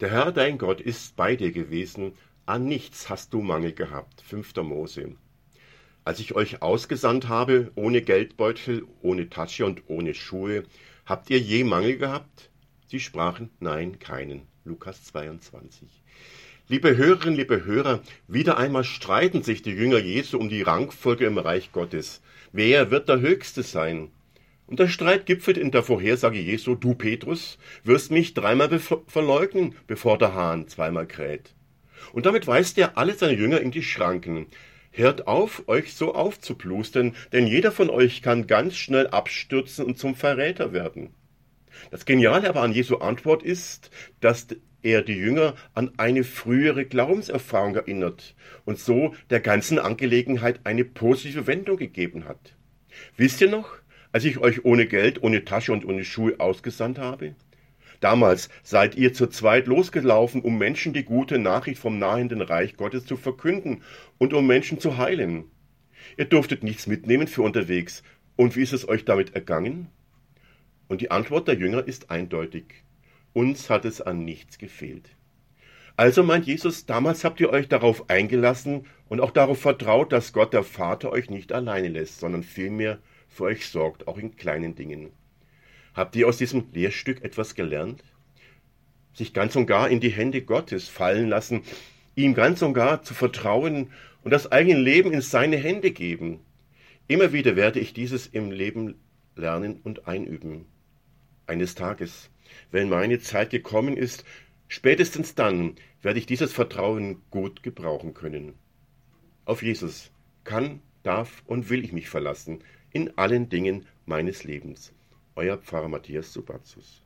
Der Herr dein Gott ist bei dir gewesen, an nichts hast du Mangel gehabt. 5. Mose. Als ich euch ausgesandt habe, ohne Geldbeutel, ohne Tasche und ohne Schuhe, habt ihr je Mangel gehabt? Sie sprachen, nein, keinen. Lukas 22. Liebe Hörerinnen, liebe Hörer, wieder einmal streiten sich die Jünger Jesu um die Rangfolge im Reich Gottes. Wer wird der Höchste sein? Und der Streit gipfelt in der Vorhersage Jesu, du Petrus, wirst mich dreimal verleugnen, bevor der Hahn zweimal kräht. Und damit weist er alle seine Jünger in die Schranken. Hört auf, euch so aufzuplustern, denn jeder von euch kann ganz schnell abstürzen und zum Verräter werden. Das Geniale aber an Jesu Antwort ist, dass er die Jünger an eine frühere Glaubenserfahrung erinnert und so der ganzen Angelegenheit eine positive Wendung gegeben hat. Wisst ihr noch, als ich euch ohne Geld, ohne Tasche und ohne Schuhe ausgesandt habe? Damals seid ihr zu zweit losgelaufen, um Menschen die gute Nachricht vom nahenden Reich Gottes zu verkünden und um Menschen zu heilen. Ihr durftet nichts mitnehmen für unterwegs. Und wie ist es euch damit ergangen? Und die Antwort der Jünger ist eindeutig. Uns hat es an nichts gefehlt. Also meint Jesus, damals habt ihr euch darauf eingelassen und auch darauf vertraut, dass Gott der Vater euch nicht alleine lässt, sondern vielmehr für euch sorgt, auch in kleinen Dingen. Habt ihr aus diesem Lehrstück etwas gelernt? Sich ganz und gar in die Hände Gottes fallen lassen, ihm ganz und gar zu vertrauen und das eigene Leben in seine Hände geben. Immer wieder werde ich dieses im Leben lernen und einüben. Eines Tages wenn meine Zeit gekommen ist, spätestens dann werde ich dieses Vertrauen gut gebrauchen können. Auf Jesus kann, darf und will ich mich verlassen in allen Dingen meines Lebens. Euer Pfarrer Matthias Subatzus.